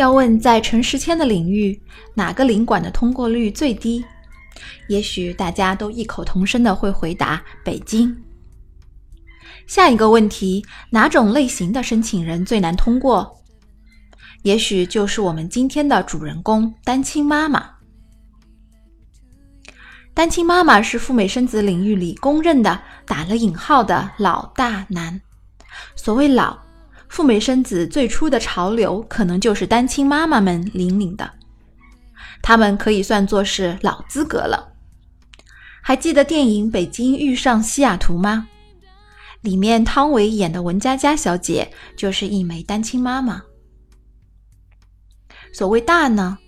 要问在陈时迁的领域哪个领馆的通过率最低，也许大家都异口同声的会回答北京。下一个问题，哪种类型的申请人最难通过？也许就是我们今天的主人公——单亲妈妈。单亲妈妈是赴美生子领域里公认的打了引号的老大难。所谓老，赴美生子最初的潮流可能就是单亲妈妈们引领的，他们可以算作是老资格了。还记得电影《北京遇上西雅图》吗？里面汤唯演的文佳佳小姐就是一枚单亲妈妈。所谓大呢，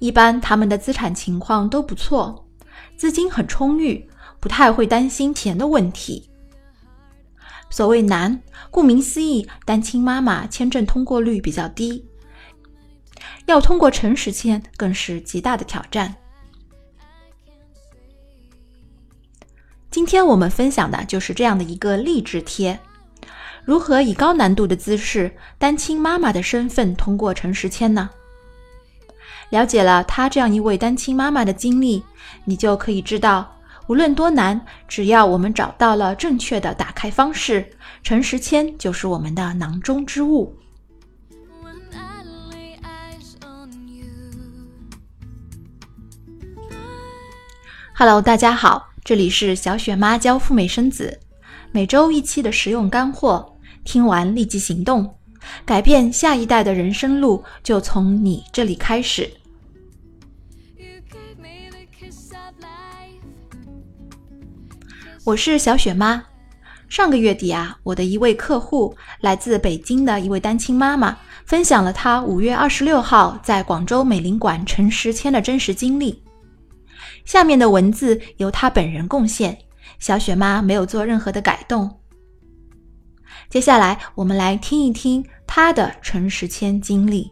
一般他们的资产情况都不错。资金很充裕，不太会担心钱的问题。所谓难，顾名思义，单亲妈妈签证通过率比较低，要通过诚实签更是极大的挑战。今天我们分享的就是这样的一个励志贴：如何以高难度的姿势，单亲妈妈的身份通过诚实签呢？了解了她这样一位单亲妈妈的经历，你就可以知道，无论多难，只要我们找到了正确的打开方式，陈时迁就是我们的囊中之物。Hello，大家好，这里是小雪妈教赴美生子，每周一期的实用干货，听完立即行动，改变下一代的人生路就从你这里开始。我是小雪妈。上个月底啊，我的一位客户，来自北京的一位单亲妈妈，分享了她五月二十六号在广州美领馆陈时迁的真实经历。下面的文字由她本人贡献，小雪妈没有做任何的改动。接下来，我们来听一听她的陈时迁经历。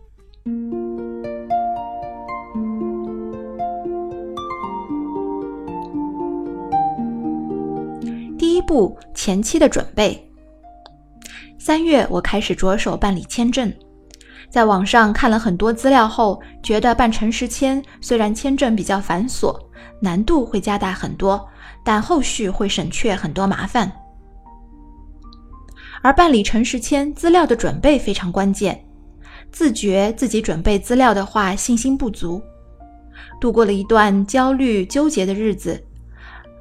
步前期的准备。三月，我开始着手办理签证，在网上看了很多资料后，觉得办诚实签虽然签证比较繁琐，难度会加大很多，但后续会省却很多麻烦。而办理诚实签资料的准备非常关键，自觉自己准备资料的话信心不足，度过了一段焦虑纠结的日子。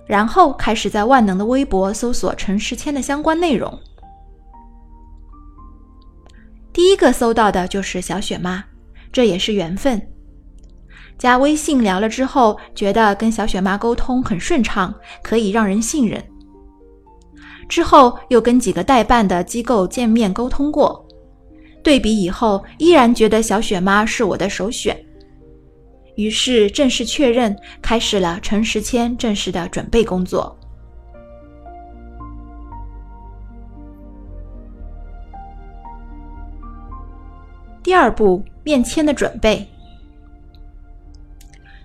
然后开始在万能的微博搜索陈世谦的相关内容。第一个搜到的就是小雪妈，这也是缘分。加微信聊了之后，觉得跟小雪妈沟通很顺畅，可以让人信任。之后又跟几个代办的机构见面沟通过，对比以后，依然觉得小雪妈是我的首选。于是正式确认，开始了陈时迁正式的准备工作。第二步，面签的准备。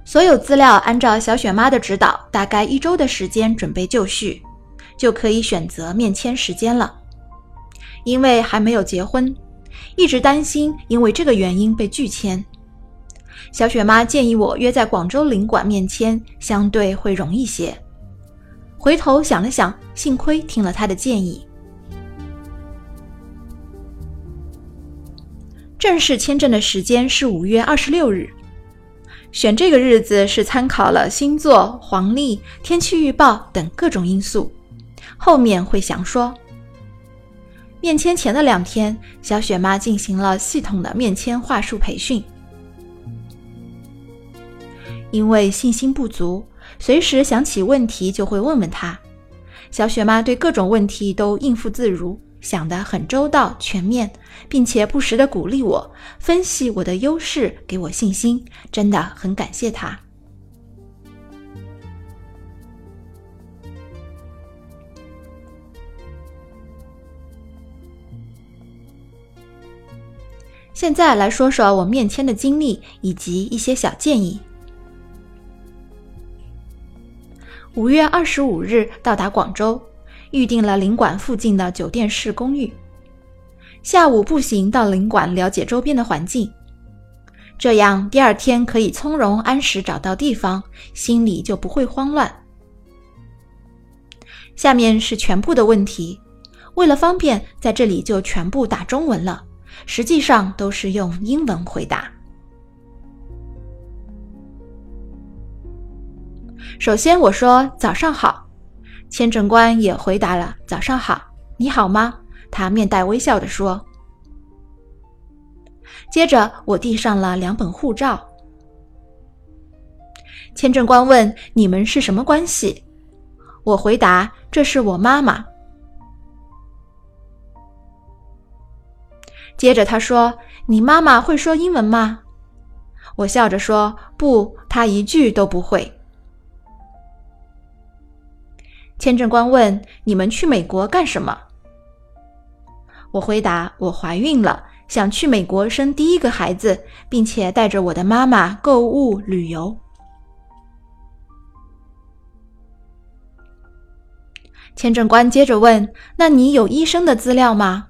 所有资料按照小雪妈的指导，大概一周的时间准备就绪，就可以选择面签时间了。因为还没有结婚，一直担心因为这个原因被拒签。小雪妈建议我约在广州领馆面签，相对会容易些。回头想了想，幸亏听了她的建议。正式签证的时间是五月二十六日，选这个日子是参考了星座、黄历、天气预报等各种因素，后面会详说。面签前的两天，小雪妈进行了系统的面签话术培训。因为信心不足，随时想起问题就会问问他。小雪妈对各种问题都应付自如，想得很周到全面，并且不时的鼓励我，分析我的优势，给我信心，真的很感谢她。现在来说说我面签的经历以及一些小建议。五月二十五日到达广州，预定了领馆附近的酒店式公寓。下午步行到领馆了解周边的环境。这样第二天可以从容安时找到地方，心里就不会慌乱。下面是全部的问题，为了方便，在这里就全部打中文了，实际上都是用英文回答。首先我说早上好，签证官也回答了早上好，你好吗？他面带微笑地说。接着我递上了两本护照，签证官问你们是什么关系？我回答这是我妈妈。接着他说你妈妈会说英文吗？我笑着说不，她一句都不会。签证官问：“你们去美国干什么？”我回答：“我怀孕了，想去美国生第一个孩子，并且带着我的妈妈购物旅游。”签证官接着问：“那你有医生的资料吗？”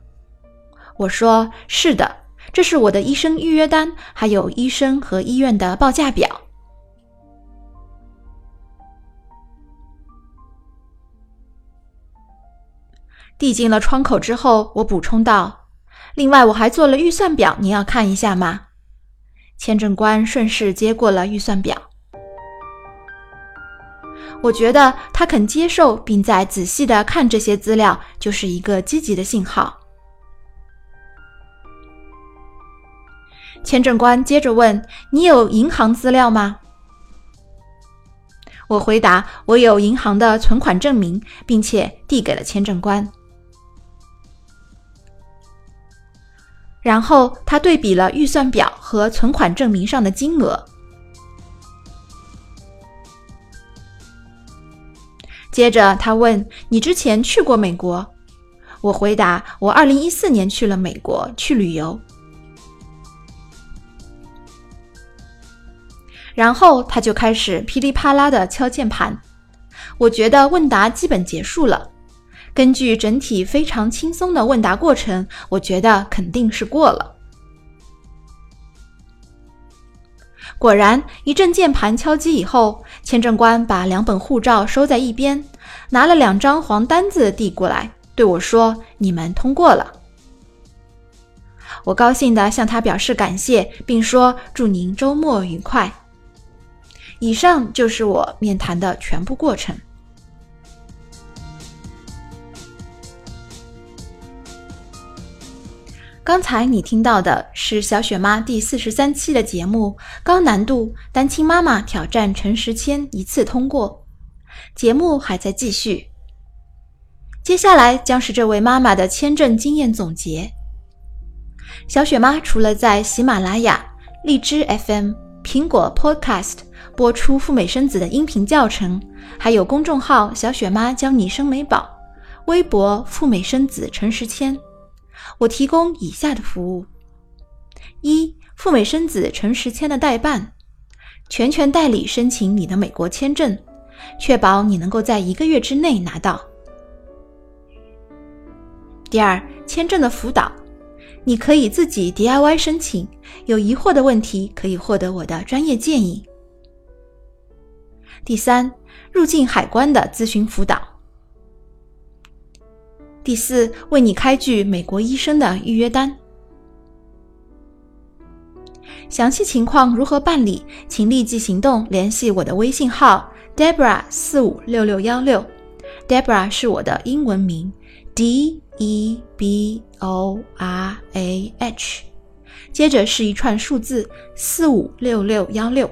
我说：“是的，这是我的医生预约单，还有医生和医院的报价表。”递进了窗口之后，我补充道：“另外，我还做了预算表，您要看一下吗？”签证官顺势接过了预算表。我觉得他肯接受并在仔细的看这些资料，就是一个积极的信号。签证官接着问：“你有银行资料吗？”我回答：“我有银行的存款证明，并且递给了签证官。”然后他对比了预算表和存款证明上的金额。接着他问：“你之前去过美国？”我回答：“我二零一四年去了美国去旅游。”然后他就开始噼里啪啦的敲键盘。我觉得问答基本结束了。根据整体非常轻松的问答过程，我觉得肯定是过了。果然，一阵键盘敲击以后，签证官把两本护照收在一边，拿了两张黄单子递过来，对我说：“你们通过了。”我高兴地向他表示感谢，并说：“祝您周末愉快。”以上就是我面谈的全部过程。刚才你听到的是小雪妈第四十三期的节目，高难度单亲妈妈挑战陈时谦一次通过。节目还在继续，接下来将是这位妈妈的签证经验总结。小雪妈除了在喜马拉雅、荔枝 FM、苹果 Podcast 播出赴美生子的音频教程，还有公众号“小雪妈教你生美宝”，微博“赴美生子陈时谦”。我提供以下的服务：一、赴美生子诚实签的代办，全权代理申请你的美国签证，确保你能够在一个月之内拿到。第二，签证的辅导，你可以自己 DIY 申请，有疑惑的问题可以获得我的专业建议。第三，入境海关的咨询辅导。第四，为你开具美国医生的预约单。详细情况如何办理，请立即行动，联系我的微信号 Debra 四五六六幺六。Debra 是我的英文名，D E B O R A H，接着是一串数字四五六六幺六。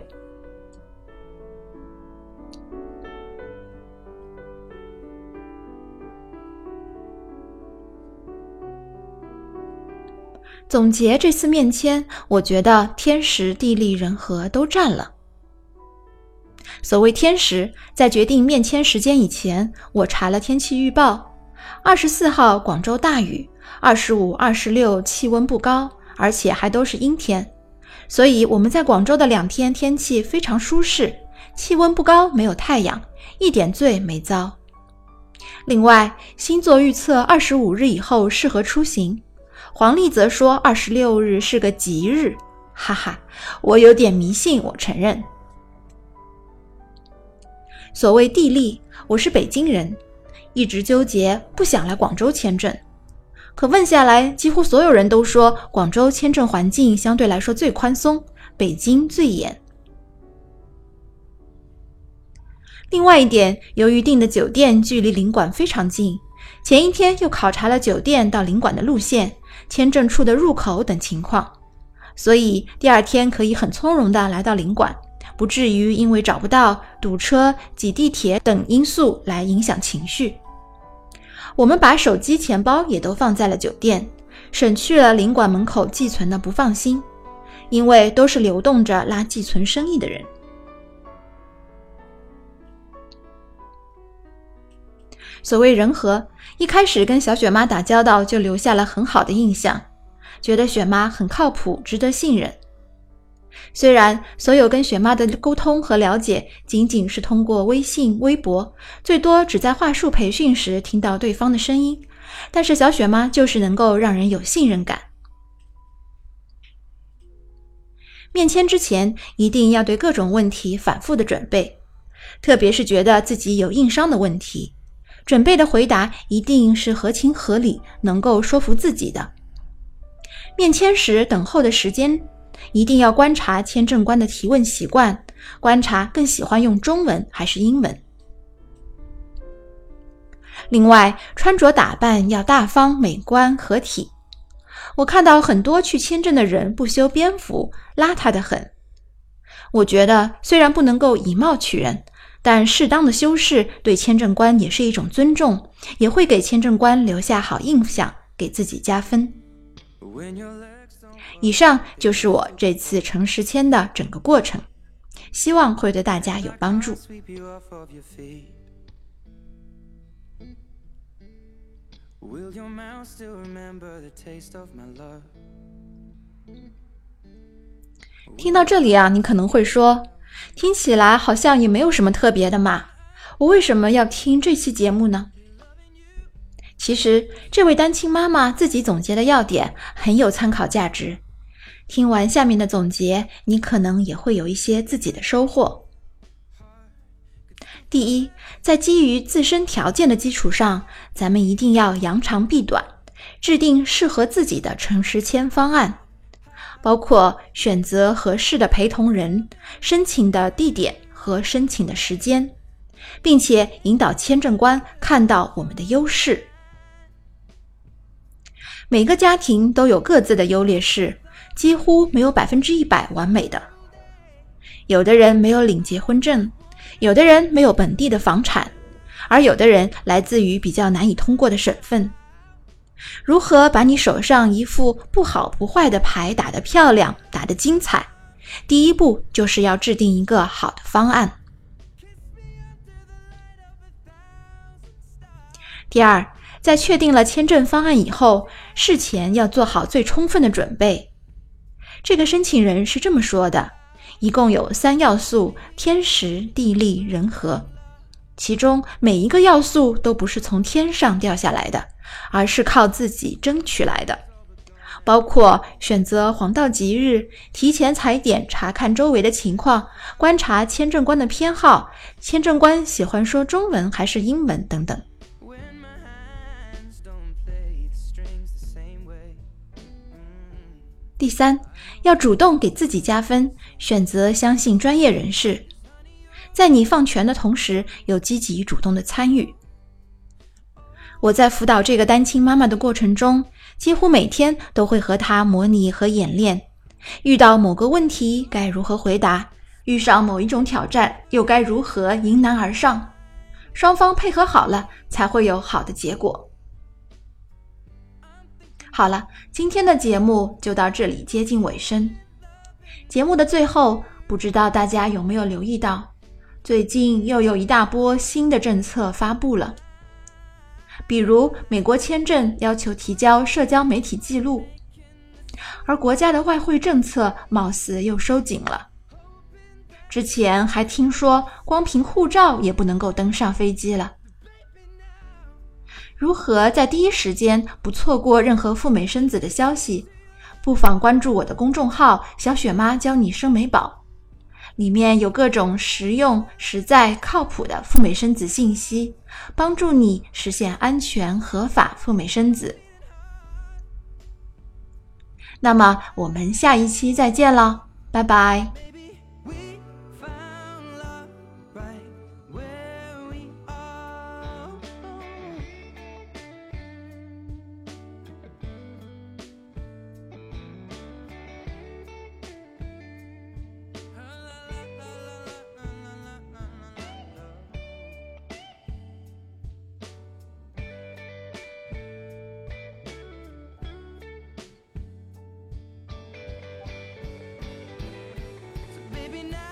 总结这次面签，我觉得天时地利人和都占了。所谓天时，在决定面签时间以前，我查了天气预报，二十四号广州大雨，二十五、二十六气温不高，而且还都是阴天，所以我们在广州的两天天气非常舒适，气温不高，没有太阳，一点罪没遭。另外，星座预测二十五日以后适合出行。黄历则说二十六日是个吉日，哈哈，我有点迷信，我承认。所谓地利，我是北京人，一直纠结不想来广州签证。可问下来，几乎所有人都说广州签证环境相对来说最宽松，北京最严。另外一点，由于订的酒店距离领馆非常近，前一天又考察了酒店到领馆的路线、签证处的入口等情况，所以第二天可以很从容地来到领馆，不至于因为找不到、堵车、挤地铁等因素来影响情绪。我们把手机、钱包也都放在了酒店，省去了领馆门口寄存的不放心，因为都是流动着拉寄存生意的人。所谓人和，一开始跟小雪妈打交道就留下了很好的印象，觉得雪妈很靠谱，值得信任。虽然所有跟雪妈的沟通和了解仅仅是通过微信、微博，最多只在话术培训时听到对方的声音，但是小雪妈就是能够让人有信任感。面签之前一定要对各种问题反复的准备，特别是觉得自己有硬伤的问题。准备的回答一定是合情合理，能够说服自己的。面签时等候的时间，一定要观察签证官的提问习惯，观察更喜欢用中文还是英文。另外，穿着打扮要大方、美观、合体。我看到很多去签证的人不修边幅，邋遢的很。我觉得虽然不能够以貌取人。但适当的修饰对签证官也是一种尊重，也会给签证官留下好印象，给自己加分。以上就是我这次诚实签的整个过程，希望会对大家有帮助。听到这里啊，你可能会说。听起来好像也没有什么特别的嘛，我为什么要听这期节目呢？其实这位单亲妈妈自己总结的要点很有参考价值，听完下面的总结，你可能也会有一些自己的收获。第一，在基于自身条件的基础上，咱们一定要扬长避短，制定适合自己的诚实签方案。包括选择合适的陪同人、申请的地点和申请的时间，并且引导签证官看到我们的优势。每个家庭都有各自的优劣势，几乎没有百分之一百完美的。有的人没有领结婚证，有的人没有本地的房产，而有的人来自于比较难以通过的省份。如何把你手上一副不好不坏的牌打得漂亮、打得精彩？第一步就是要制定一个好的方案。第二，在确定了签证方案以后，事前要做好最充分的准备。这个申请人是这么说的：一共有三要素：天时、地利、人和。其中每一个要素都不是从天上掉下来的。而是靠自己争取来的，包括选择黄道吉日、提前踩点、查看周围的情况、观察签证官的偏好、签证官喜欢说中文还是英文等等。第三，要主动给自己加分，选择相信专业人士，在你放权的同时，有积极主动的参与。我在辅导这个单亲妈妈的过程中，几乎每天都会和她模拟和演练，遇到某个问题该如何回答，遇上某一种挑战又该如何迎难而上，双方配合好了，才会有好的结果。好了，今天的节目就到这里接近尾声。节目的最后，不知道大家有没有留意到，最近又有一大波新的政策发布了。比如，美国签证要求提交社交媒体记录，而国家的外汇政策貌似又收紧了。之前还听说，光凭护照也不能够登上飞机了。如何在第一时间不错过任何赴美生子的消息？不妨关注我的公众号“小雪妈教你生美宝”，里面有各种实用、实在、靠谱的赴美生子信息，帮助你实现安全合法赴美生子。那么我们下一期再见了，拜拜。Maybe now